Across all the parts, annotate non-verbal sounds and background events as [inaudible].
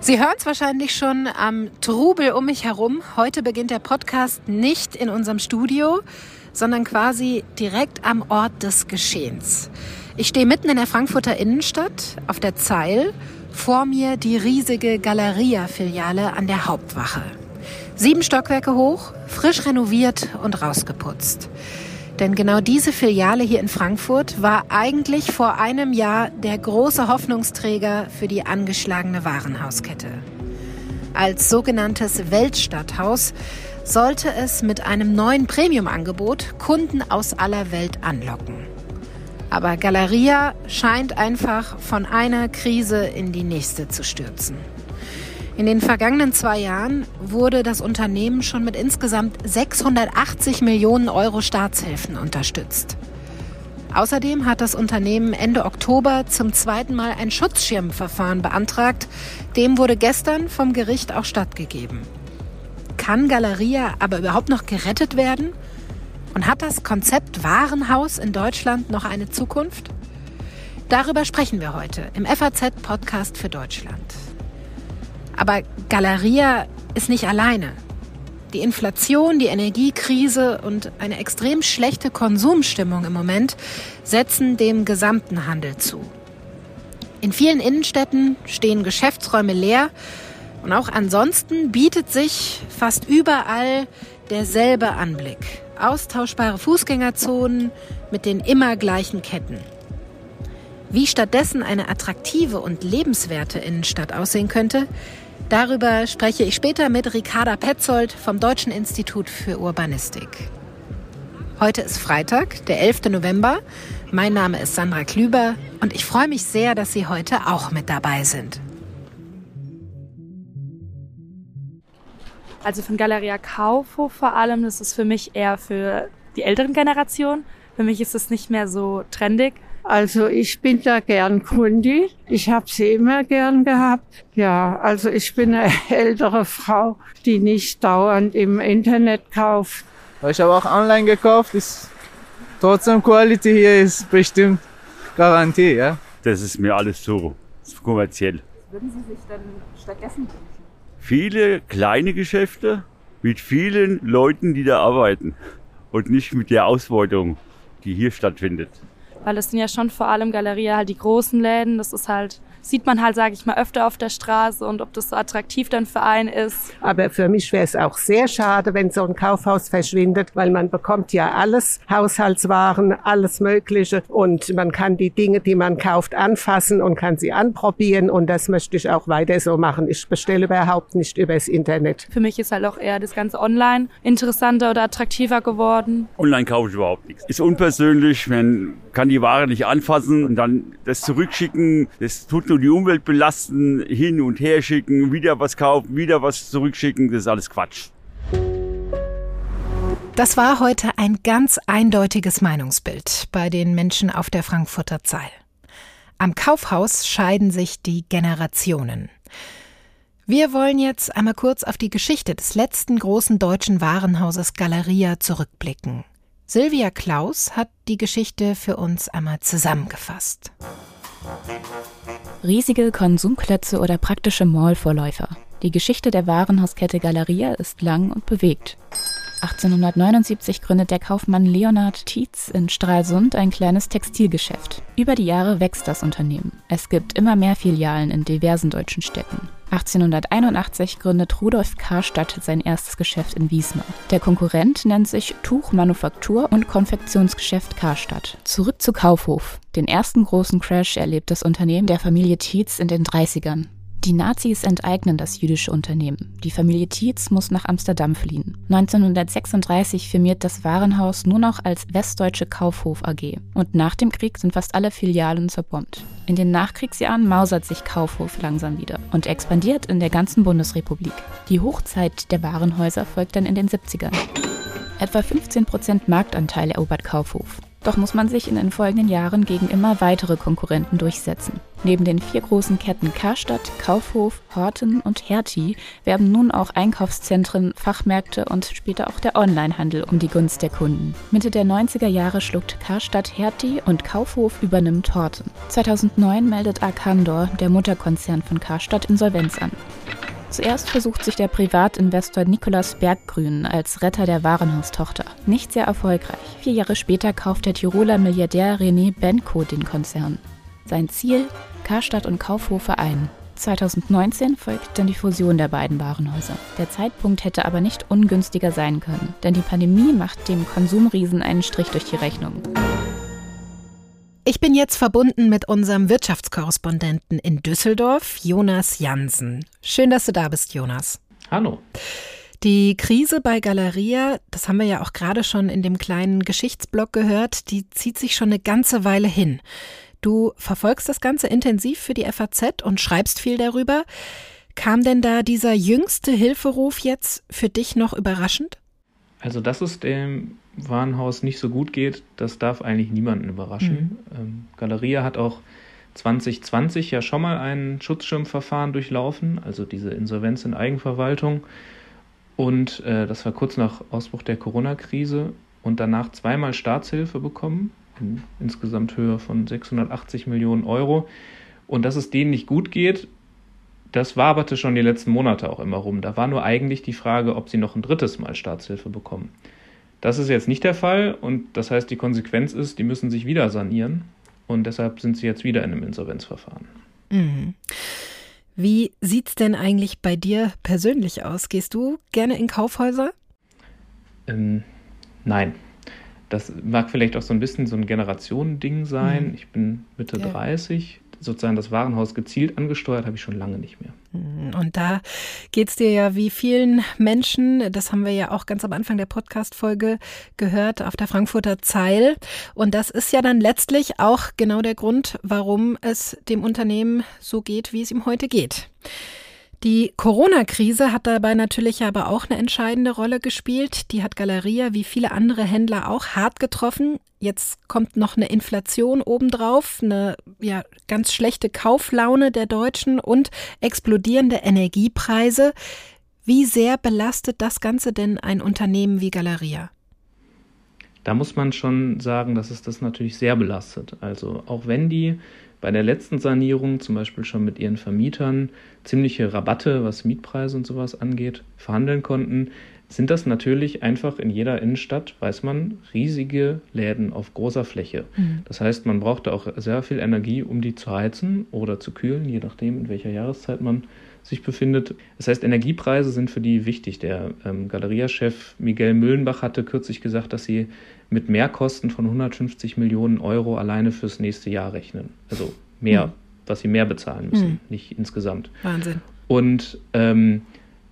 Sie hören es wahrscheinlich schon am Trubel um mich herum. Heute beginnt der Podcast nicht in unserem Studio, sondern quasi direkt am Ort des Geschehens. Ich stehe mitten in der Frankfurter Innenstadt auf der Zeil, vor mir die riesige Galeria-Filiale an der Hauptwache. Sieben Stockwerke hoch, frisch renoviert und rausgeputzt. Denn genau diese Filiale hier in Frankfurt war eigentlich vor einem Jahr der große Hoffnungsträger für die angeschlagene Warenhauskette. Als sogenanntes Weltstadthaus sollte es mit einem neuen Premium-Angebot Kunden aus aller Welt anlocken. Aber Galeria scheint einfach von einer Krise in die nächste zu stürzen. In den vergangenen zwei Jahren wurde das Unternehmen schon mit insgesamt 680 Millionen Euro Staatshilfen unterstützt. Außerdem hat das Unternehmen Ende Oktober zum zweiten Mal ein Schutzschirmverfahren beantragt. Dem wurde gestern vom Gericht auch stattgegeben. Kann Galeria aber überhaupt noch gerettet werden? Und hat das Konzept Warenhaus in Deutschland noch eine Zukunft? Darüber sprechen wir heute im FAZ-Podcast für Deutschland. Aber Galeria ist nicht alleine. Die Inflation, die Energiekrise und eine extrem schlechte Konsumstimmung im Moment setzen dem gesamten Handel zu. In vielen Innenstädten stehen Geschäftsräume leer und auch ansonsten bietet sich fast überall derselbe Anblick. Austauschbare Fußgängerzonen mit den immer gleichen Ketten. Wie stattdessen eine attraktive und lebenswerte Innenstadt aussehen könnte, Darüber spreche ich später mit Ricarda Petzold vom Deutschen Institut für Urbanistik. Heute ist Freitag, der 11. November. Mein Name ist Sandra Klüber und ich freue mich sehr, dass Sie heute auch mit dabei sind. Also von Galeria Kaufhof vor allem, das ist für mich eher für die älteren Generationen. Für mich ist es nicht mehr so trendig. Also ich bin da gern Kundi. Ich habe sie immer gern gehabt. Ja, also ich bin eine [laughs] ältere Frau, die nicht dauernd im Internet kauft. Ich habe auch online gekauft. Ist trotzdem Quality hier ist bestimmt Garantie, ja. Das ist mir alles so kommerziell. Würden Sie sich dann stattdessen wünschen? Viele kleine Geschäfte mit vielen Leuten, die da arbeiten und nicht mit der Ausbeutung, die hier stattfindet weil es sind ja schon vor allem Galeria halt die großen Läden. Das ist halt, sieht man halt, sage ich mal, öfter auf der Straße und ob das so attraktiv dann für einen ist. Aber für mich wäre es auch sehr schade, wenn so ein Kaufhaus verschwindet, weil man bekommt ja alles, Haushaltswaren, alles Mögliche und man kann die Dinge, die man kauft, anfassen und kann sie anprobieren und das möchte ich auch weiter so machen. Ich bestelle überhaupt nicht übers Internet. Für mich ist halt auch eher das ganze Online interessanter oder attraktiver geworden. Online kaufe ich überhaupt nichts. Ist unpersönlich, man kann die Ware nicht anfassen und dann das zurückschicken. Das tut nur die Umwelt belasten, hin und her schicken, wieder was kaufen, wieder was zurückschicken. Das ist alles Quatsch. Das war heute ein ganz eindeutiges Meinungsbild bei den Menschen auf der Frankfurter Zeil. Am Kaufhaus scheiden sich die Generationen. Wir wollen jetzt einmal kurz auf die Geschichte des letzten großen deutschen Warenhauses Galeria zurückblicken. Silvia Klaus hat die Geschichte für uns einmal zusammengefasst. Riesige Konsumklötze oder praktische Mallvorläufer. Die Geschichte der Warenhauskette Galeria ist lang und bewegt. 1879 gründet der Kaufmann Leonhard Tietz in Stralsund ein kleines Textilgeschäft. Über die Jahre wächst das Unternehmen. Es gibt immer mehr Filialen in diversen deutschen Städten. 1881 gründet Rudolf Karstadt sein erstes Geschäft in Wiesmar. Der Konkurrent nennt sich Tuchmanufaktur und Konfektionsgeschäft Karstadt. Zurück zu Kaufhof. Den ersten großen Crash erlebt das Unternehmen der Familie Tietz in den 30ern. Die Nazis enteignen das jüdische Unternehmen. Die Familie Tietz muss nach Amsterdam fliehen. 1936 firmiert das Warenhaus nur noch als Westdeutsche Kaufhof AG. Und nach dem Krieg sind fast alle Filialen zerbombt. In den Nachkriegsjahren mausert sich Kaufhof langsam wieder und expandiert in der ganzen Bundesrepublik. Die Hochzeit der Warenhäuser folgt dann in den 70ern. Etwa 15% Marktanteil erobert Kaufhof. Doch muss man sich in den folgenden Jahren gegen immer weitere Konkurrenten durchsetzen. Neben den vier großen Ketten Karstadt, Kaufhof, Horten und Hertie werben nun auch Einkaufszentren, Fachmärkte und später auch der Onlinehandel um die Gunst der Kunden. Mitte der 90er Jahre schluckt Karstadt Hertie und Kaufhof übernimmt Horten. 2009 meldet Arcandor, der Mutterkonzern von Karstadt, Insolvenz an. Zuerst versucht sich der Privatinvestor Nikolaus Berggrün als Retter der Warenhaustochter. Nicht sehr erfolgreich. Vier Jahre später kauft der Tiroler Milliardär René Benko den Konzern. Sein Ziel? Karstadt und Kaufhof vereinen. 2019 folgt dann die Fusion der beiden Warenhäuser. Der Zeitpunkt hätte aber nicht ungünstiger sein können, denn die Pandemie macht dem Konsumriesen einen Strich durch die Rechnung. Ich bin jetzt verbunden mit unserem Wirtschaftskorrespondenten in Düsseldorf, Jonas Jansen. Schön, dass du da bist, Jonas. Hallo. Die Krise bei Galeria, das haben wir ja auch gerade schon in dem kleinen Geschichtsblock gehört, die zieht sich schon eine ganze Weile hin. Du verfolgst das Ganze intensiv für die FAZ und schreibst viel darüber. Kam denn da dieser jüngste Hilferuf jetzt für dich noch überraschend? Also, dass es dem Warenhaus nicht so gut geht, das darf eigentlich niemanden überraschen. Mhm. Ähm, Galeria hat auch 2020 ja schon mal ein Schutzschirmverfahren durchlaufen, also diese Insolvenz in Eigenverwaltung. Und äh, das war kurz nach Ausbruch der Corona-Krise und danach zweimal Staatshilfe bekommen, in insgesamt Höhe von 680 Millionen Euro. Und dass es denen nicht gut geht, das waberte schon die letzten Monate auch immer rum. Da war nur eigentlich die Frage, ob sie noch ein drittes Mal Staatshilfe bekommen. Das ist jetzt nicht der Fall und das heißt, die Konsequenz ist, die müssen sich wieder sanieren und deshalb sind sie jetzt wieder in einem Insolvenzverfahren. Mhm. Wie sieht's denn eigentlich bei dir persönlich aus? Gehst du gerne in Kaufhäuser? Ähm, nein. Das mag vielleicht auch so ein bisschen so ein Generationending sein. Mhm. Ich bin Mitte ja. 30 sozusagen das Warenhaus gezielt angesteuert, habe ich schon lange nicht mehr. Und da geht es dir ja wie vielen Menschen, das haben wir ja auch ganz am Anfang der Podcast-Folge gehört, auf der Frankfurter Zeil. Und das ist ja dann letztlich auch genau der Grund, warum es dem Unternehmen so geht, wie es ihm heute geht. Die Corona-Krise hat dabei natürlich aber auch eine entscheidende Rolle gespielt. Die hat Galeria wie viele andere Händler auch hart getroffen. Jetzt kommt noch eine Inflation obendrauf, eine ja, ganz schlechte Kauflaune der Deutschen und explodierende Energiepreise. Wie sehr belastet das Ganze denn ein Unternehmen wie Galeria? Da muss man schon sagen, dass es das natürlich sehr belastet. Also auch wenn die bei der letzten Sanierung zum Beispiel schon mit ihren Vermietern ziemliche Rabatte, was Mietpreise und sowas angeht, verhandeln konnten, sind das natürlich einfach in jeder Innenstadt, weiß man, riesige Läden auf großer Fläche. Mhm. Das heißt, man brauchte auch sehr viel Energie, um die zu heizen oder zu kühlen, je nachdem, in welcher Jahreszeit man sich befindet. Das heißt, Energiepreise sind für die wichtig. Der ähm, Galeria-Chef Miguel Müllenbach hatte kürzlich gesagt, dass sie mit Mehrkosten von 150 Millionen Euro alleine fürs nächste Jahr rechnen. Also mehr, mhm. was sie mehr bezahlen müssen, mhm. nicht insgesamt. Wahnsinn. Und ähm,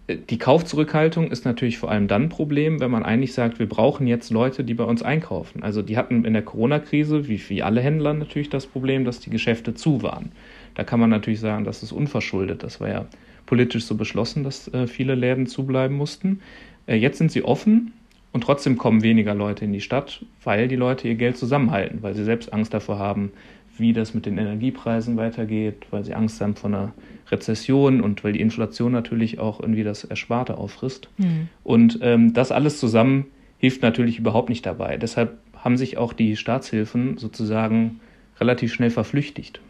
die Kaufzurückhaltung ist natürlich vor allem dann ein Problem, wenn man eigentlich sagt, wir brauchen jetzt Leute, die bei uns einkaufen. Also die hatten in der Corona-Krise, wie, wie alle Händler, natürlich das Problem, dass die Geschäfte zu waren. Da kann man natürlich sagen, das ist unverschuldet. Das war ja politisch so beschlossen, dass äh, viele Läden zubleiben mussten. Äh, jetzt sind sie offen und trotzdem kommen weniger Leute in die Stadt, weil die Leute ihr Geld zusammenhalten, weil sie selbst Angst davor haben, wie das mit den Energiepreisen weitergeht, weil sie Angst haben vor einer Rezession und weil die Inflation natürlich auch irgendwie das Ersparte auffrisst. Mhm. Und ähm, das alles zusammen hilft natürlich überhaupt nicht dabei. Deshalb haben sich auch die Staatshilfen sozusagen relativ schnell verflüchtigt.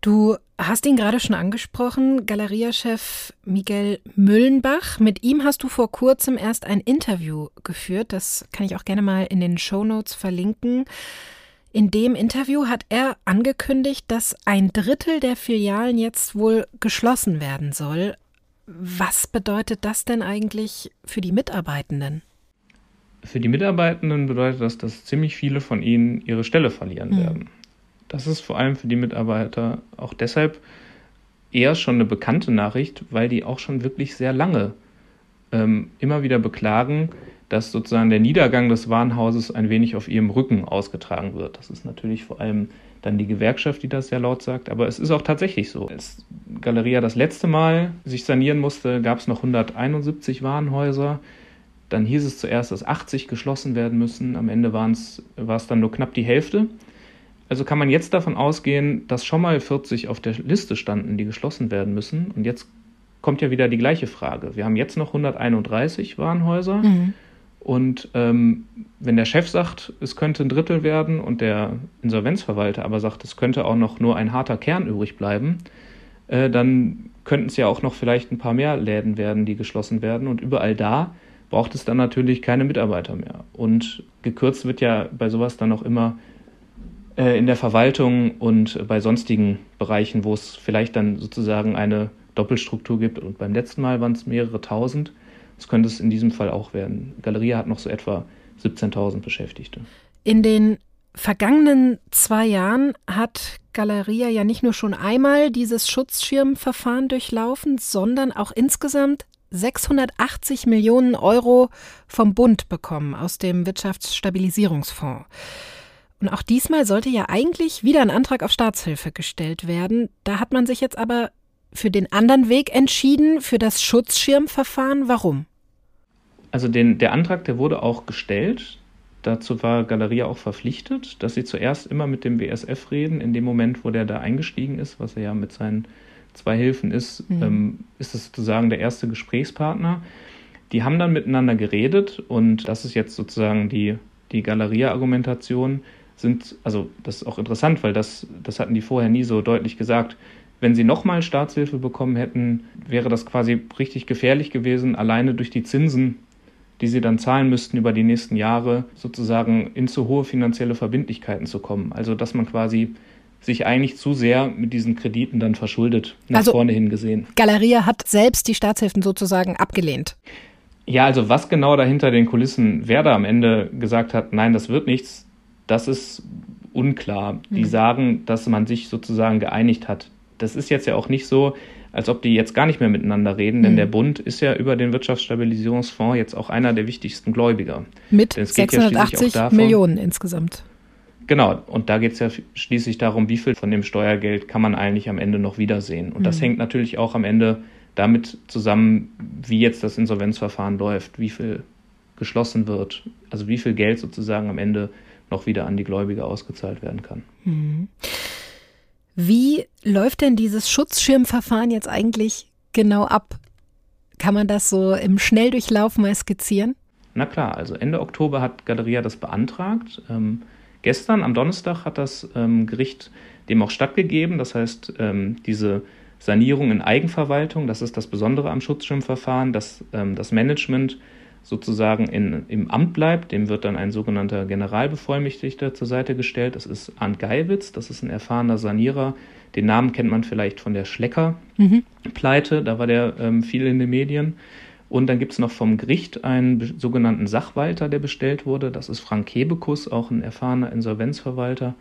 Du hast ihn gerade schon angesprochen, Galeria-Chef Miguel Müllenbach. Mit ihm hast du vor kurzem erst ein Interview geführt. Das kann ich auch gerne mal in den Show Notes verlinken. In dem Interview hat er angekündigt, dass ein Drittel der Filialen jetzt wohl geschlossen werden soll. Was bedeutet das denn eigentlich für die Mitarbeitenden? Für die Mitarbeitenden bedeutet das, dass ziemlich viele von ihnen ihre Stelle verlieren mhm. werden. Das ist vor allem für die Mitarbeiter auch deshalb eher schon eine bekannte Nachricht, weil die auch schon wirklich sehr lange ähm, immer wieder beklagen, dass sozusagen der Niedergang des Warenhauses ein wenig auf ihrem Rücken ausgetragen wird. Das ist natürlich vor allem dann die Gewerkschaft, die das sehr laut sagt, aber es ist auch tatsächlich so. Als Galeria das letzte Mal sich sanieren musste, gab es noch 171 Warenhäuser. Dann hieß es zuerst, dass 80 geschlossen werden müssen. Am Ende war es dann nur knapp die Hälfte. Also kann man jetzt davon ausgehen, dass schon mal 40 auf der Liste standen, die geschlossen werden müssen. Und jetzt kommt ja wieder die gleiche Frage. Wir haben jetzt noch 131 Warenhäuser. Mhm. Und ähm, wenn der Chef sagt, es könnte ein Drittel werden und der Insolvenzverwalter aber sagt, es könnte auch noch nur ein harter Kern übrig bleiben, äh, dann könnten es ja auch noch vielleicht ein paar mehr Läden werden, die geschlossen werden. Und überall da braucht es dann natürlich keine Mitarbeiter mehr. Und gekürzt wird ja bei sowas dann auch immer in der Verwaltung und bei sonstigen Bereichen, wo es vielleicht dann sozusagen eine Doppelstruktur gibt. Und beim letzten Mal waren es mehrere tausend. Das könnte es in diesem Fall auch werden. Galeria hat noch so etwa 17.000 Beschäftigte. In den vergangenen zwei Jahren hat Galeria ja nicht nur schon einmal dieses Schutzschirmverfahren durchlaufen, sondern auch insgesamt 680 Millionen Euro vom Bund bekommen aus dem Wirtschaftsstabilisierungsfonds. Und auch diesmal sollte ja eigentlich wieder ein Antrag auf Staatshilfe gestellt werden. Da hat man sich jetzt aber für den anderen Weg entschieden, für das Schutzschirmverfahren. Warum? Also den, der Antrag, der wurde auch gestellt. Dazu war Galeria auch verpflichtet, dass sie zuerst immer mit dem WSF reden. In dem Moment, wo der da eingestiegen ist, was er ja mit seinen zwei Hilfen ist, mhm. ähm, ist es sozusagen der erste Gesprächspartner. Die haben dann miteinander geredet und das ist jetzt sozusagen die, die Galeria-Argumentation. Sind, also das ist auch interessant, weil das, das hatten die vorher nie so deutlich gesagt. Wenn sie nochmal Staatshilfe bekommen hätten, wäre das quasi richtig gefährlich gewesen, alleine durch die Zinsen, die sie dann zahlen müssten über die nächsten Jahre, sozusagen in zu hohe finanzielle Verbindlichkeiten zu kommen. Also dass man quasi sich eigentlich zu sehr mit diesen Krediten dann verschuldet, nach also, vorne hin gesehen. Galeria hat selbst die Staatshilfen sozusagen abgelehnt. Ja, also was genau dahinter den Kulissen Werder am Ende gesagt hat, nein, das wird nichts, das ist unklar. Die hm. sagen, dass man sich sozusagen geeinigt hat das ist jetzt ja auch nicht so, als ob die jetzt gar nicht mehr miteinander reden, denn mhm. der Bund ist ja über den Wirtschaftsstabilisierungsfonds jetzt auch einer der wichtigsten Gläubiger. Mit 680 ja davon, Millionen insgesamt. Genau, und da geht es ja schließlich darum, wie viel von dem Steuergeld kann man eigentlich am Ende noch wiedersehen. Und mhm. das hängt natürlich auch am Ende damit zusammen, wie jetzt das Insolvenzverfahren läuft, wie viel geschlossen wird, also wie viel Geld sozusagen am Ende noch wieder an die Gläubiger ausgezahlt werden kann. Mhm. Wie läuft denn dieses Schutzschirmverfahren jetzt eigentlich genau ab? Kann man das so im Schnelldurchlauf mal skizzieren? Na klar, also Ende Oktober hat Galeria das beantragt. Ähm, gestern, am Donnerstag, hat das ähm, Gericht dem auch stattgegeben. Das heißt, ähm, diese Sanierung in Eigenverwaltung, das ist das Besondere am Schutzschirmverfahren, dass ähm, das Management sozusagen in, im Amt bleibt. Dem wird dann ein sogenannter Generalbevollmächtigter zur Seite gestellt. Das ist Arndt Geiwitz, das ist ein erfahrener Sanierer. Den Namen kennt man vielleicht von der Schlecker-Pleite, mhm. da war der ähm, viel in den Medien. Und dann gibt es noch vom Gericht einen sogenannten Sachwalter, der bestellt wurde. Das ist Frank Kebekus, auch ein erfahrener Insolvenzverwalter,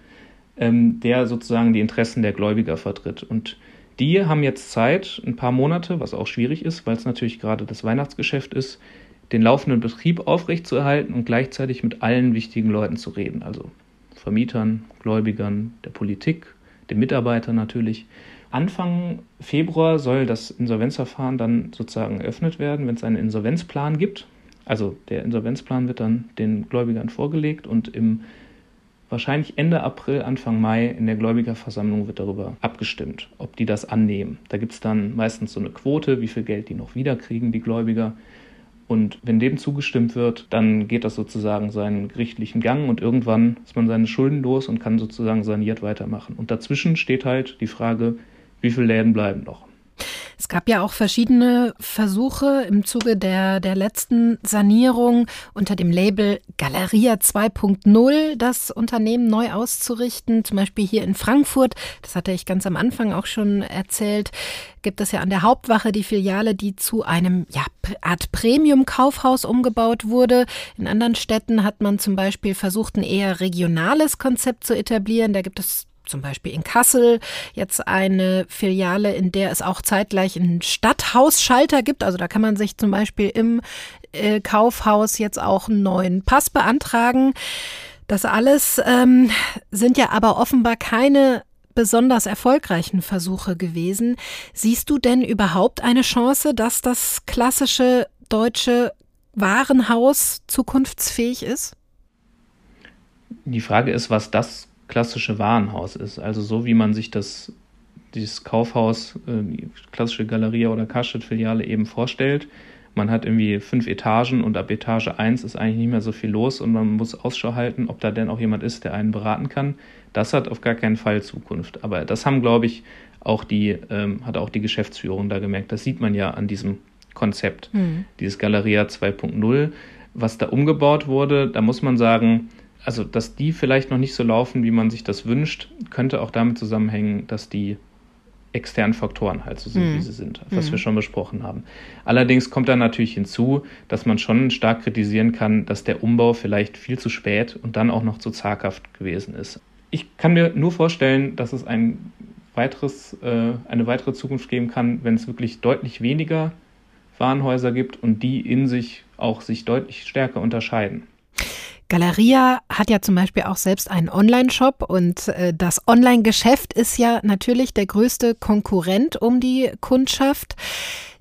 ähm, der sozusagen die Interessen der Gläubiger vertritt. Und die haben jetzt Zeit, ein paar Monate, was auch schwierig ist, weil es natürlich gerade das Weihnachtsgeschäft ist, den laufenden Betrieb aufrechtzuerhalten und gleichzeitig mit allen wichtigen Leuten zu reden, also Vermietern, Gläubigern, der Politik, den Mitarbeitern natürlich. Anfang Februar soll das Insolvenzverfahren dann sozusagen eröffnet werden, wenn es einen Insolvenzplan gibt. Also der Insolvenzplan wird dann den Gläubigern vorgelegt und im wahrscheinlich Ende April, Anfang Mai in der Gläubigerversammlung wird darüber abgestimmt, ob die das annehmen. Da gibt es dann meistens so eine Quote, wie viel Geld die noch wiederkriegen, die Gläubiger. Und wenn dem zugestimmt wird, dann geht das sozusagen seinen gerichtlichen Gang und irgendwann ist man seine Schulden los und kann sozusagen saniert weitermachen. Und dazwischen steht halt die Frage, wie viele Läden bleiben noch? Es gab ja auch verschiedene Versuche im Zuge der, der letzten Sanierung unter dem Label Galeria 2.0 das Unternehmen neu auszurichten. Zum Beispiel hier in Frankfurt, das hatte ich ganz am Anfang auch schon erzählt, gibt es ja an der Hauptwache die Filiale, die zu einem ja, Art Premium-Kaufhaus umgebaut wurde. In anderen Städten hat man zum Beispiel versucht, ein eher regionales Konzept zu etablieren. Da gibt es zum Beispiel in Kassel jetzt eine Filiale, in der es auch zeitgleich einen Stadthausschalter gibt. Also da kann man sich zum Beispiel im äh, Kaufhaus jetzt auch einen neuen Pass beantragen. Das alles ähm, sind ja aber offenbar keine besonders erfolgreichen Versuche gewesen. Siehst du denn überhaupt eine Chance, dass das klassische deutsche Warenhaus zukunftsfähig ist? Die Frage ist, was das klassische Warenhaus ist. Also so wie man sich das dieses Kaufhaus, äh, die klassische Galeria oder Karstadt-Filiale eben vorstellt. Man hat irgendwie fünf Etagen und ab Etage 1 ist eigentlich nicht mehr so viel los und man muss Ausschau halten, ob da denn auch jemand ist, der einen beraten kann. Das hat auf gar keinen Fall Zukunft. Aber das haben, glaube ich, auch die, ähm, hat auch die Geschäftsführung da gemerkt. Das sieht man ja an diesem Konzept, mhm. dieses Galeria 2.0, was da umgebaut wurde. Da muss man sagen, also dass die vielleicht noch nicht so laufen, wie man sich das wünscht, könnte auch damit zusammenhängen, dass die externen Faktoren halt so sind, mhm. wie sie sind, was mhm. wir schon besprochen haben. Allerdings kommt dann natürlich hinzu, dass man schon stark kritisieren kann, dass der Umbau vielleicht viel zu spät und dann auch noch zu zaghaft gewesen ist. Ich kann mir nur vorstellen, dass es ein weiteres, äh, eine weitere Zukunft geben kann, wenn es wirklich deutlich weniger Warenhäuser gibt und die in sich auch sich deutlich stärker unterscheiden. Galeria hat ja zum Beispiel auch selbst einen Online-Shop und äh, das Online-Geschäft ist ja natürlich der größte Konkurrent um die Kundschaft.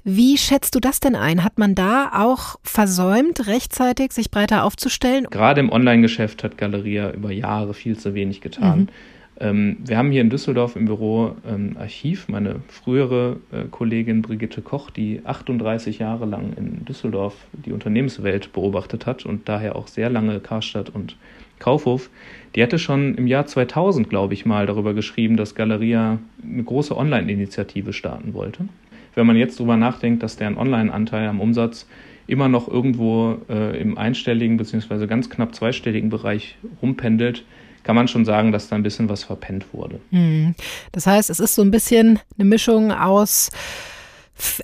Wie schätzt du das denn ein? Hat man da auch versäumt, rechtzeitig sich breiter aufzustellen? Gerade im Online-Geschäft hat Galeria über Jahre viel zu wenig getan. Mhm. Ähm, wir haben hier in Düsseldorf im Büro ein Archiv. Meine frühere äh, Kollegin Brigitte Koch, die 38 Jahre lang in Düsseldorf die Unternehmenswelt beobachtet hat und daher auch sehr lange Karstadt und Kaufhof, die hatte schon im Jahr 2000, glaube ich, mal darüber geschrieben, dass Galeria eine große Online-Initiative starten wollte. Wenn man jetzt darüber nachdenkt, dass deren Online-Anteil am Umsatz immer noch irgendwo äh, im einstelligen bzw. ganz knapp zweistelligen Bereich rumpendelt, kann man schon sagen, dass da ein bisschen was verpennt wurde. Hm. Das heißt, es ist so ein bisschen eine Mischung aus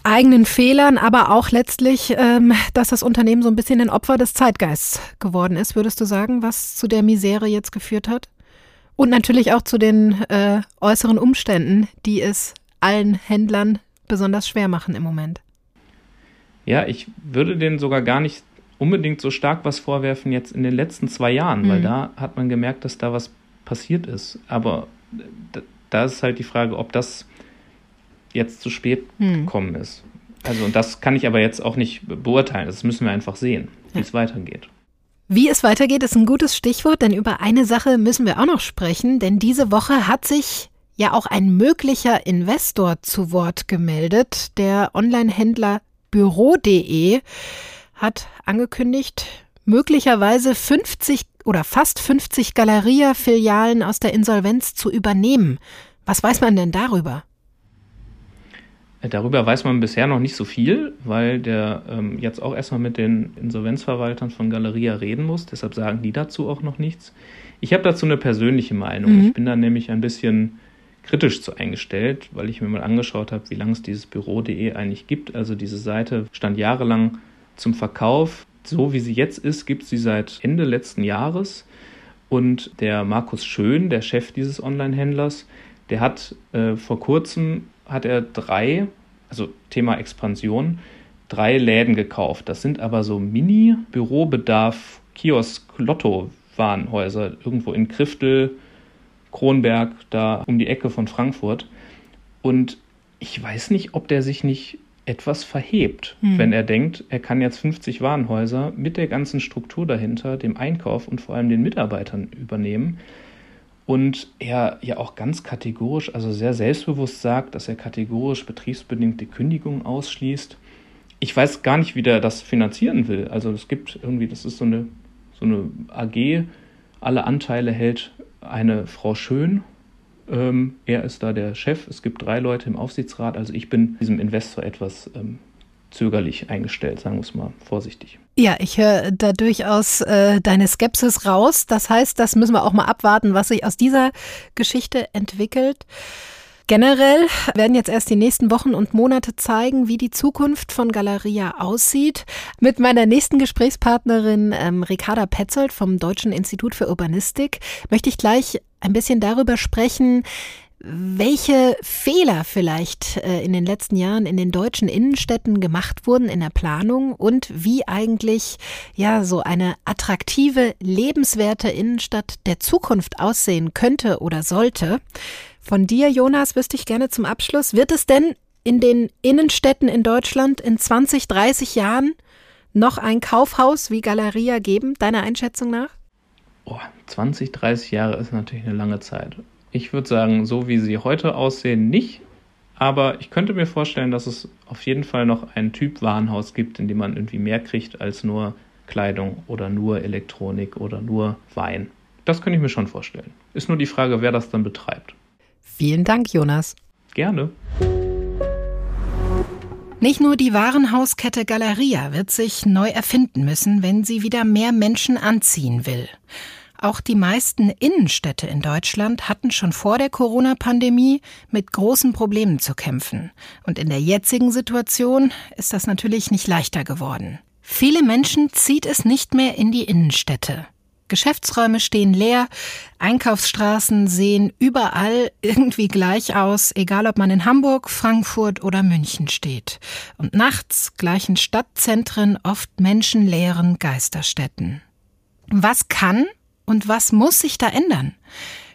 eigenen Fehlern, aber auch letztlich, ähm, dass das Unternehmen so ein bisschen ein Opfer des Zeitgeists geworden ist, würdest du sagen, was zu der Misere jetzt geführt hat? Und natürlich auch zu den äh, äußeren Umständen, die es allen Händlern besonders schwer machen im Moment. Ja, ich würde denen sogar gar nicht unbedingt so stark was vorwerfen jetzt in den letzten zwei Jahren, mhm. weil da hat man gemerkt, dass da was passiert ist. Aber da ist halt die Frage, ob das jetzt zu spät mhm. gekommen ist. Also, und das kann ich aber jetzt auch nicht beurteilen. Das müssen wir einfach sehen, wie ja. es weitergeht. Wie es weitergeht, ist ein gutes Stichwort, denn über eine Sache müssen wir auch noch sprechen, denn diese Woche hat sich ja auch ein möglicher Investor zu Wort gemeldet, der Online-Händler Büro.de hat angekündigt, möglicherweise 50 oder fast 50 Galeria-Filialen aus der Insolvenz zu übernehmen. Was weiß man denn darüber? Darüber weiß man bisher noch nicht so viel, weil der ähm, jetzt auch erstmal mit den Insolvenzverwaltern von Galeria reden muss. Deshalb sagen die dazu auch noch nichts. Ich habe dazu eine persönliche Meinung. Mhm. Ich bin da nämlich ein bisschen kritisch zu eingestellt, weil ich mir mal angeschaut habe, wie lange es dieses Büro.de eigentlich gibt. Also diese Seite stand jahrelang zum Verkauf. So wie sie jetzt ist, gibt sie seit Ende letzten Jahres. Und der Markus Schön, der Chef dieses Online-Händlers, der hat äh, vor kurzem hat er drei, also Thema Expansion, drei Läden gekauft. Das sind aber so Mini-Bürobedarf, Kiosk, Lotto-Warenhäuser irgendwo in Kriftel, Kronberg, da um die Ecke von Frankfurt. Und ich weiß nicht, ob der sich nicht etwas verhebt, hm. wenn er denkt, er kann jetzt 50 Warenhäuser mit der ganzen Struktur dahinter, dem Einkauf und vor allem den Mitarbeitern übernehmen. Und er ja auch ganz kategorisch, also sehr selbstbewusst sagt, dass er kategorisch betriebsbedingte Kündigungen ausschließt. Ich weiß gar nicht, wie der das finanzieren will. Also es gibt irgendwie, das ist so eine, so eine AG, alle Anteile hält eine Frau Schön ähm, er ist da der Chef. Es gibt drei Leute im Aufsichtsrat. Also ich bin diesem Investor etwas ähm, zögerlich eingestellt, sagen wir es mal vorsichtig. Ja, ich höre da durchaus äh, deine Skepsis raus. Das heißt, das müssen wir auch mal abwarten, was sich aus dieser Geschichte entwickelt. Generell werden jetzt erst die nächsten Wochen und Monate zeigen, wie die Zukunft von Galeria aussieht. Mit meiner nächsten Gesprächspartnerin ähm, Ricarda Petzold vom Deutschen Institut für Urbanistik möchte ich gleich ein bisschen darüber sprechen, welche Fehler vielleicht äh, in den letzten Jahren in den deutschen Innenstädten gemacht wurden in der Planung und wie eigentlich ja so eine attraktive, lebenswerte Innenstadt der Zukunft aussehen könnte oder sollte. Von dir, Jonas, wüsste ich gerne zum Abschluss, wird es denn in den Innenstädten in Deutschland in 20, 30 Jahren noch ein Kaufhaus wie Galeria geben, deiner Einschätzung nach? Oh, 20, 30 Jahre ist natürlich eine lange Zeit. Ich würde sagen, so wie sie heute aussehen, nicht. Aber ich könnte mir vorstellen, dass es auf jeden Fall noch einen Typ Warenhaus gibt, in dem man irgendwie mehr kriegt als nur Kleidung oder nur Elektronik oder nur Wein. Das könnte ich mir schon vorstellen. Ist nur die Frage, wer das dann betreibt. Vielen Dank, Jonas. Gerne. Nicht nur die Warenhauskette Galeria wird sich neu erfinden müssen, wenn sie wieder mehr Menschen anziehen will. Auch die meisten Innenstädte in Deutschland hatten schon vor der Corona-Pandemie mit großen Problemen zu kämpfen. Und in der jetzigen Situation ist das natürlich nicht leichter geworden. Viele Menschen zieht es nicht mehr in die Innenstädte. Geschäftsräume stehen leer, Einkaufsstraßen sehen überall irgendwie gleich aus, egal ob man in Hamburg, Frankfurt oder München steht. Und nachts gleichen Stadtzentren oft menschenleeren Geisterstätten. Was kann und was muss sich da ändern?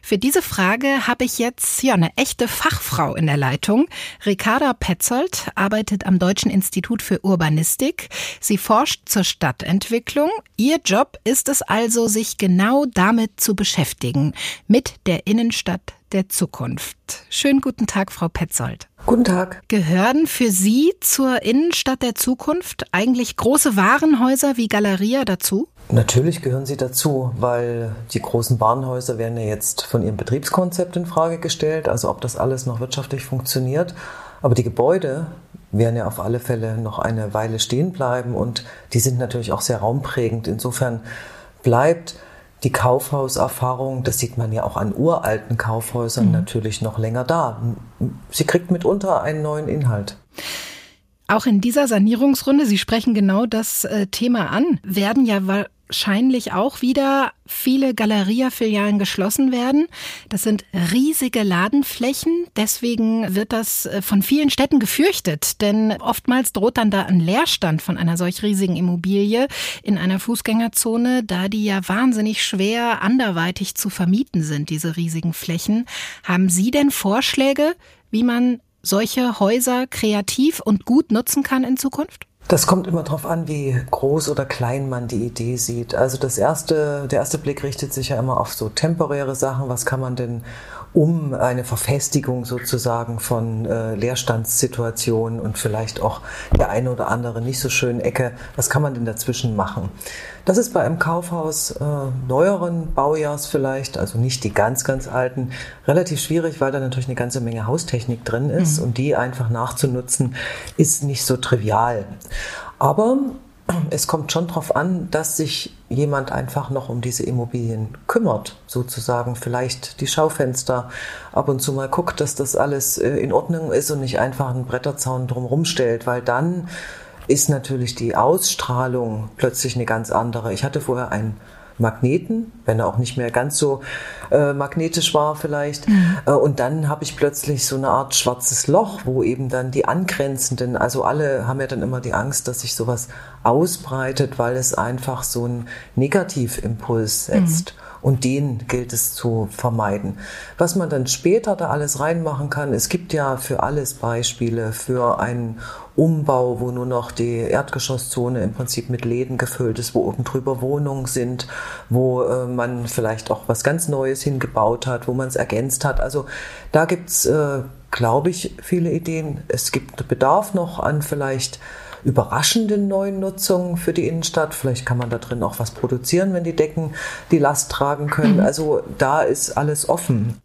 Für diese Frage habe ich jetzt ja eine echte Fachfrau in der Leitung. Ricarda Petzold arbeitet am Deutschen Institut für Urbanistik. Sie forscht zur Stadtentwicklung. Ihr Job ist es also, sich genau damit zu beschäftigen, mit der Innenstadt der Zukunft. Schönen guten Tag, Frau Petzold. Guten Tag. Gehören für Sie zur Innenstadt der Zukunft eigentlich große Warenhäuser wie Galeria dazu? Natürlich gehören sie dazu, weil die großen Warenhäuser werden ja jetzt von ihrem Betriebskonzept in Frage gestellt, also ob das alles noch wirtschaftlich funktioniert. Aber die Gebäude werden ja auf alle Fälle noch eine Weile stehen bleiben und die sind natürlich auch sehr raumprägend. Insofern bleibt die Kaufhauserfahrung, das sieht man ja auch an uralten Kaufhäusern mhm. natürlich noch länger da. Sie kriegt mitunter einen neuen Inhalt. Auch in dieser Sanierungsrunde, Sie sprechen genau das äh, Thema an, werden ja wahrscheinlich auch wieder viele Galeria-Filialen geschlossen werden. Das sind riesige Ladenflächen. Deswegen wird das äh, von vielen Städten gefürchtet. Denn oftmals droht dann da ein Leerstand von einer solch riesigen Immobilie in einer Fußgängerzone, da die ja wahnsinnig schwer anderweitig zu vermieten sind, diese riesigen Flächen. Haben Sie denn Vorschläge, wie man solche Häuser kreativ und gut nutzen kann in Zukunft? Das kommt immer darauf an, wie groß oder klein man die Idee sieht. Also das erste, der erste Blick richtet sich ja immer auf so temporäre Sachen. Was kann man denn um eine Verfestigung sozusagen von äh, Leerstandssituationen und vielleicht auch der eine oder andere nicht so schönen Ecke, was kann man denn dazwischen machen? Das ist bei einem Kaufhaus äh, neueren Baujahrs vielleicht, also nicht die ganz, ganz alten, relativ schwierig, weil da natürlich eine ganze Menge Haustechnik drin ist mhm. und die einfach nachzunutzen, ist nicht so trivial. Aber es kommt schon darauf an, dass sich jemand einfach noch um diese Immobilien kümmert, sozusagen vielleicht die Schaufenster ab und zu mal guckt, dass das alles äh, in Ordnung ist und nicht einfach einen Bretterzaun drumherum stellt, weil dann ist natürlich die Ausstrahlung plötzlich eine ganz andere. Ich hatte vorher ein Magneten, wenn er auch nicht mehr ganz so äh, magnetisch war vielleicht. Mhm. Äh, und dann habe ich plötzlich so eine Art schwarzes Loch, wo eben dann die angrenzenden, also alle haben ja dann immer die Angst, dass sich sowas ausbreitet, weil es einfach so einen Negativimpuls setzt. Mhm. Und den gilt es zu vermeiden. Was man dann später da alles reinmachen kann, es gibt ja für alles Beispiele, für einen Umbau, wo nur noch die Erdgeschosszone im Prinzip mit Läden gefüllt ist, wo oben drüber Wohnungen sind, wo äh, man vielleicht auch was ganz Neues hingebaut hat, wo man es ergänzt hat. Also da gibt's, äh, glaube ich, viele Ideen. Es gibt Bedarf noch an vielleicht überraschenden neuen Nutzungen für die Innenstadt. Vielleicht kann man da drin auch was produzieren, wenn die Decken die Last tragen können. Mhm. Also da ist alles offen.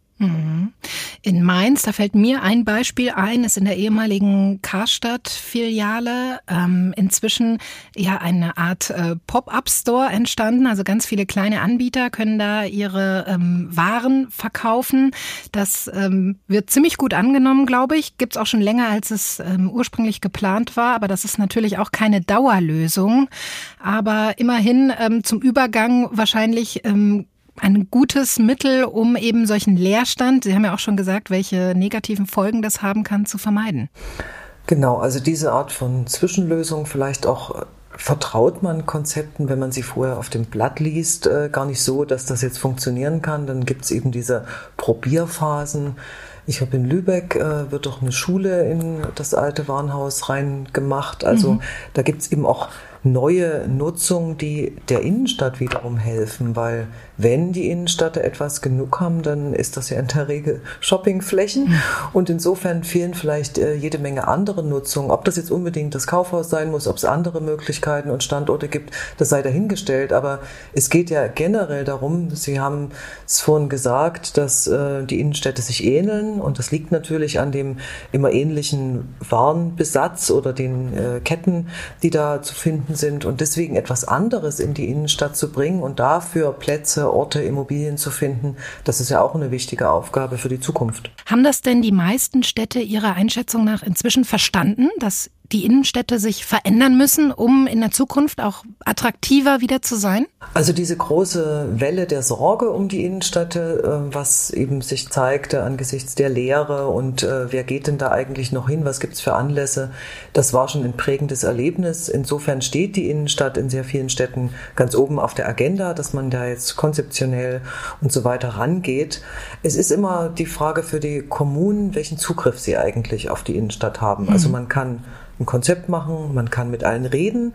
In Mainz, da fällt mir ein Beispiel ein, ist in der ehemaligen Karstadt-Filiale ähm, inzwischen ja eine Art äh, Pop-up-Store entstanden. Also ganz viele kleine Anbieter können da ihre ähm, Waren verkaufen. Das ähm, wird ziemlich gut angenommen, glaube ich. Gibt's auch schon länger, als es ähm, ursprünglich geplant war. Aber das ist natürlich auch keine Dauerlösung. Aber immerhin ähm, zum Übergang wahrscheinlich ähm, ein gutes Mittel, um eben solchen Leerstand, Sie haben ja auch schon gesagt, welche negativen Folgen das haben kann, zu vermeiden. Genau, also diese Art von Zwischenlösung, vielleicht auch äh, vertraut man Konzepten, wenn man sie vorher auf dem Blatt liest, äh, gar nicht so, dass das jetzt funktionieren kann. Dann gibt es eben diese Probierphasen. Ich habe in Lübeck, äh, wird doch eine Schule in das alte Warenhaus reingemacht. Also mhm. da gibt es eben auch neue Nutzung, die der Innenstadt wiederum helfen, weil wenn die Innenstädte etwas genug haben, dann ist das ja in der Regel Shoppingflächen. Und insofern fehlen vielleicht äh, jede Menge andere Nutzungen. Ob das jetzt unbedingt das Kaufhaus sein muss, ob es andere Möglichkeiten und Standorte gibt, das sei dahingestellt, aber es geht ja generell darum, Sie haben es vorhin gesagt, dass äh, die Innenstädte sich ähneln. Und das liegt natürlich an dem immer ähnlichen Warenbesatz oder den äh, Ketten, die da zu finden sind. Und deswegen etwas anderes in die Innenstadt zu bringen und dafür Plätze, Orte, Immobilien zu finden, das ist ja auch eine wichtige Aufgabe für die Zukunft. Haben das denn die meisten Städte Ihrer Einschätzung nach inzwischen verstanden, dass die Innenstädte sich verändern müssen, um in der Zukunft auch attraktiver wieder zu sein? Also diese große Welle der Sorge um die Innenstädte, äh, was eben sich zeigte angesichts der Lehre und äh, wer geht denn da eigentlich noch hin, was gibt es für Anlässe, das war schon ein prägendes Erlebnis. Insofern steht die Innenstadt in sehr vielen Städten ganz oben auf der Agenda, dass man da jetzt konzeptionell und so weiter rangeht. Es ist immer die Frage für die Kommunen, welchen Zugriff sie eigentlich auf die Innenstadt haben. Also mhm. man kann ein Konzept machen, man kann mit allen reden,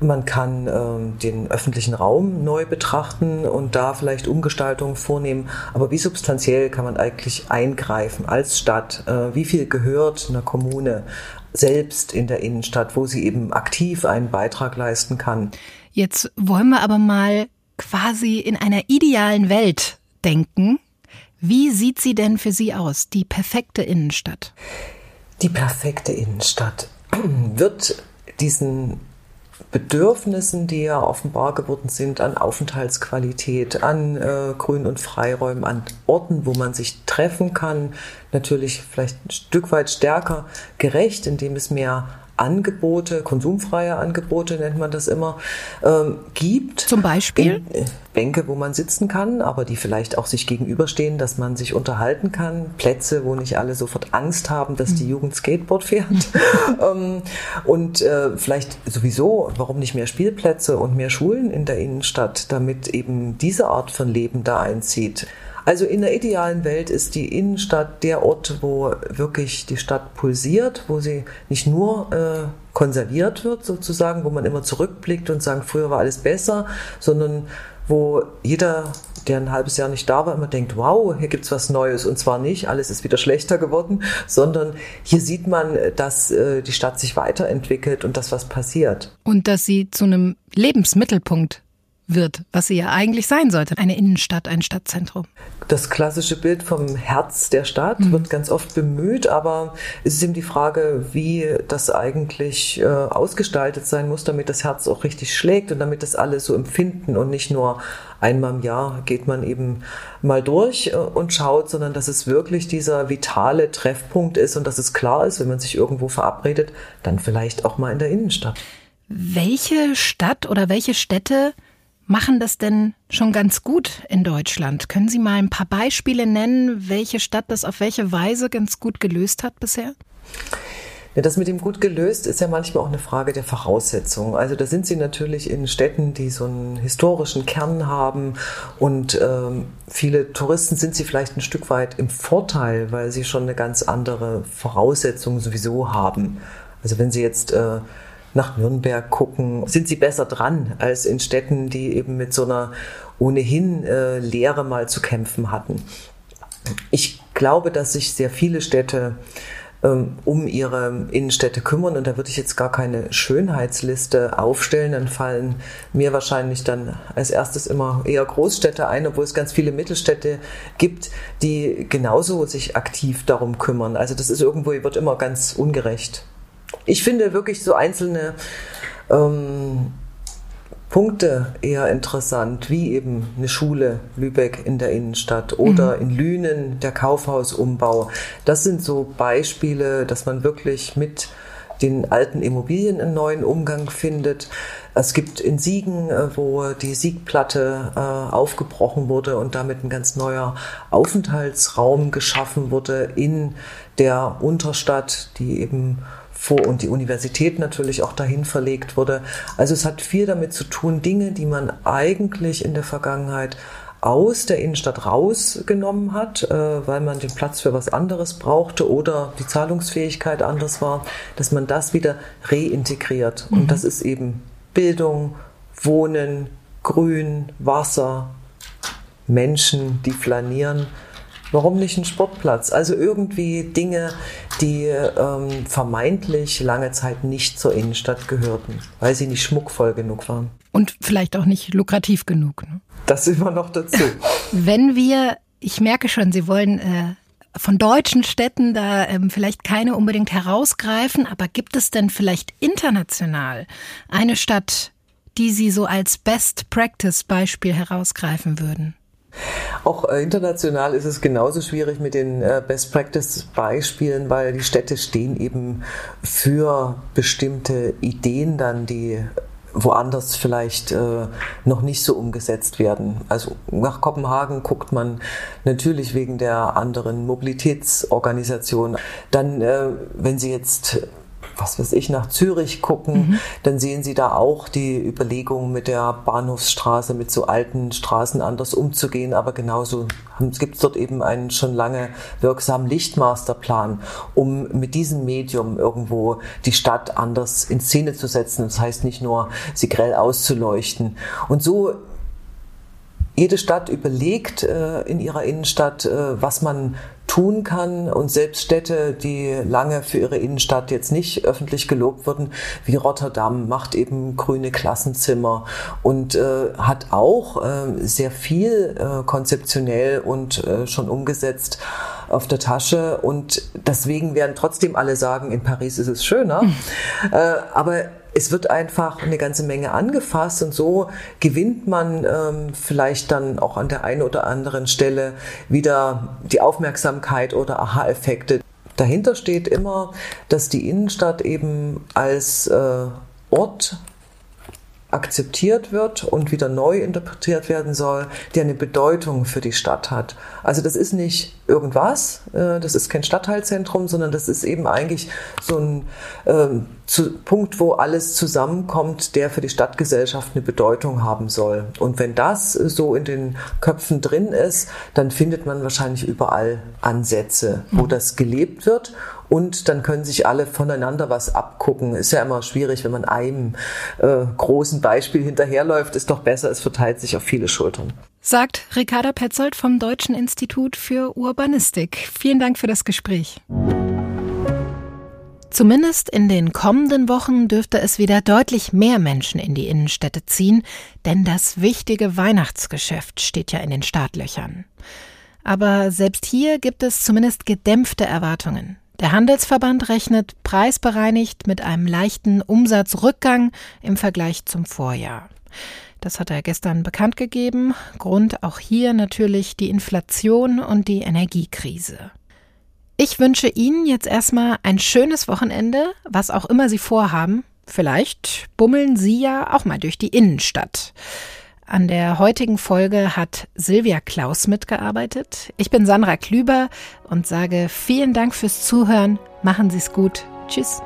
man kann äh, den öffentlichen Raum neu betrachten und da vielleicht Umgestaltungen vornehmen. Aber wie substanziell kann man eigentlich eingreifen als Stadt? Äh, wie viel gehört einer Kommune selbst in der Innenstadt, wo sie eben aktiv einen Beitrag leisten kann? Jetzt wollen wir aber mal quasi in einer idealen Welt denken. Wie sieht sie denn für Sie aus, die perfekte Innenstadt? Die perfekte Innenstadt wird diesen Bedürfnissen, die ja offenbar geworden sind, an Aufenthaltsqualität, an äh, Grün- und Freiräumen, an Orten, wo man sich treffen kann, natürlich vielleicht ein Stück weit stärker gerecht, indem es mehr Angebote, konsumfreie Angebote nennt man das immer, ähm, gibt. Zum Beispiel? Äh, Bänke, wo man sitzen kann, aber die vielleicht auch sich gegenüberstehen, dass man sich unterhalten kann. Plätze, wo nicht alle sofort Angst haben, dass die mhm. Jugend Skateboard fährt. [laughs] ähm, und äh, vielleicht sowieso, warum nicht mehr Spielplätze und mehr Schulen in der Innenstadt, damit eben diese Art von Leben da einzieht. Also in der idealen Welt ist die Innenstadt der Ort, wo wirklich die Stadt pulsiert, wo sie nicht nur äh, konserviert wird sozusagen, wo man immer zurückblickt und sagt, früher war alles besser, sondern wo jeder, der ein halbes Jahr nicht da war, immer denkt, wow, hier gibt's was Neues. Und zwar nicht, alles ist wieder schlechter geworden, sondern hier sieht man, dass äh, die Stadt sich weiterentwickelt und dass was passiert. Und dass sie zu einem Lebensmittelpunkt wird, was sie ja eigentlich sein sollte, eine Innenstadt, ein Stadtzentrum. Das klassische Bild vom Herz der Stadt mhm. wird ganz oft bemüht, aber es ist eben die Frage, wie das eigentlich äh, ausgestaltet sein muss, damit das Herz auch richtig schlägt und damit das alle so empfinden und nicht nur einmal im Jahr geht man eben mal durch äh, und schaut, sondern dass es wirklich dieser vitale Treffpunkt ist und dass es klar ist, wenn man sich irgendwo verabredet, dann vielleicht auch mal in der Innenstadt. Welche Stadt oder welche Städte machen das denn schon ganz gut in Deutschland? Können Sie mal ein paar Beispiele nennen, welche Stadt das auf welche Weise ganz gut gelöst hat bisher? Ja, das mit dem gut gelöst ist ja manchmal auch eine Frage der Voraussetzungen. Also da sind sie natürlich in Städten, die so einen historischen Kern haben und ähm, viele Touristen sind sie vielleicht ein Stück weit im Vorteil, weil sie schon eine ganz andere Voraussetzung sowieso haben. Also wenn sie jetzt äh, nach Nürnberg gucken, sind sie besser dran als in Städten, die eben mit so einer ohnehin äh, Lehre mal zu kämpfen hatten. Ich glaube, dass sich sehr viele Städte ähm, um ihre Innenstädte kümmern und da würde ich jetzt gar keine Schönheitsliste aufstellen, dann fallen mir wahrscheinlich dann als erstes immer eher Großstädte ein, obwohl es ganz viele Mittelstädte gibt, die genauso sich aktiv darum kümmern. Also das ist irgendwo, wird immer ganz ungerecht ich finde wirklich so einzelne ähm, Punkte eher interessant, wie eben eine Schule Lübeck in der Innenstadt oder mhm. in Lünen der Kaufhausumbau. Das sind so Beispiele, dass man wirklich mit den alten Immobilien einen neuen Umgang findet. Es gibt in Siegen, äh, wo die Siegplatte äh, aufgebrochen wurde und damit ein ganz neuer Aufenthaltsraum geschaffen wurde in der Unterstadt, die eben vor und die Universität natürlich auch dahin verlegt wurde. Also es hat viel damit zu tun, Dinge, die man eigentlich in der Vergangenheit aus der Innenstadt rausgenommen hat, äh, weil man den Platz für was anderes brauchte oder die Zahlungsfähigkeit anders war, dass man das wieder reintegriert. Mhm. Und das ist eben Bildung, Wohnen, Grün, Wasser, Menschen, die flanieren. Warum nicht ein Sportplatz? Also irgendwie Dinge, die ähm, vermeintlich lange Zeit nicht zur Innenstadt gehörten, weil sie nicht schmuckvoll genug waren. Und vielleicht auch nicht lukrativ genug. Ne? Das immer noch dazu. [laughs] Wenn wir, ich merke schon, Sie wollen äh, von deutschen Städten da ähm, vielleicht keine unbedingt herausgreifen, aber gibt es denn vielleicht international eine Stadt, die Sie so als Best Practice Beispiel herausgreifen würden? Auch äh, international ist es genauso schwierig mit den äh, Best Practice Beispielen, weil die Städte stehen eben für bestimmte Ideen dann, die woanders vielleicht äh, noch nicht so umgesetzt werden. Also nach Kopenhagen guckt man natürlich wegen der anderen Mobilitätsorganisation. Dann, äh, wenn Sie jetzt was weiß ich, nach Zürich gucken, mhm. dann sehen Sie da auch die Überlegung, mit der Bahnhofsstraße, mit so alten Straßen anders umzugehen. Aber genauso gibt es dort eben einen schon lange wirksamen Lichtmasterplan, um mit diesem Medium irgendwo die Stadt anders in Szene zu setzen. Das heißt nicht nur, sie grell auszuleuchten. Und so jede Stadt überlegt äh, in ihrer Innenstadt, äh, was man tun kann. Und selbst Städte, die lange für ihre Innenstadt jetzt nicht öffentlich gelobt wurden, wie Rotterdam, macht eben grüne Klassenzimmer und äh, hat auch äh, sehr viel äh, konzeptionell und äh, schon umgesetzt auf der Tasche. Und deswegen werden trotzdem alle sagen, in Paris ist es schöner. Äh, aber es wird einfach eine ganze Menge angefasst und so gewinnt man ähm, vielleicht dann auch an der einen oder anderen Stelle wieder die Aufmerksamkeit oder Aha-Effekte. Dahinter steht immer, dass die Innenstadt eben als äh, Ort akzeptiert wird und wieder neu interpretiert werden soll, der eine Bedeutung für die Stadt hat. Also das ist nicht irgendwas, äh, das ist kein Stadtteilzentrum, sondern das ist eben eigentlich so ein ähm, Punkt, wo alles zusammenkommt, der für die Stadtgesellschaft eine Bedeutung haben soll. Und wenn das so in den Köpfen drin ist, dann findet man wahrscheinlich überall Ansätze, wo mhm. das gelebt wird und dann können sich alle voneinander was abgucken. Ist ja immer schwierig, wenn man einem äh, großen Beispiel hinterherläuft, ist doch besser, es verteilt sich auf viele Schultern. Sagt Ricarda Petzold vom Deutschen Institut für Urbanistik. Vielen Dank für das Gespräch. Zumindest in den kommenden Wochen dürfte es wieder deutlich mehr Menschen in die Innenstädte ziehen, denn das wichtige Weihnachtsgeschäft steht ja in den Startlöchern. Aber selbst hier gibt es zumindest gedämpfte Erwartungen. Der Handelsverband rechnet preisbereinigt mit einem leichten Umsatzrückgang im Vergleich zum Vorjahr. Das hat er gestern bekannt gegeben. Grund auch hier natürlich die Inflation und die Energiekrise. Ich wünsche Ihnen jetzt erstmal ein schönes Wochenende, was auch immer Sie vorhaben. Vielleicht bummeln Sie ja auch mal durch die Innenstadt. An der heutigen Folge hat Silvia Klaus mitgearbeitet. Ich bin Sandra Klüber und sage vielen Dank fürs Zuhören. Machen Sie es gut. Tschüss.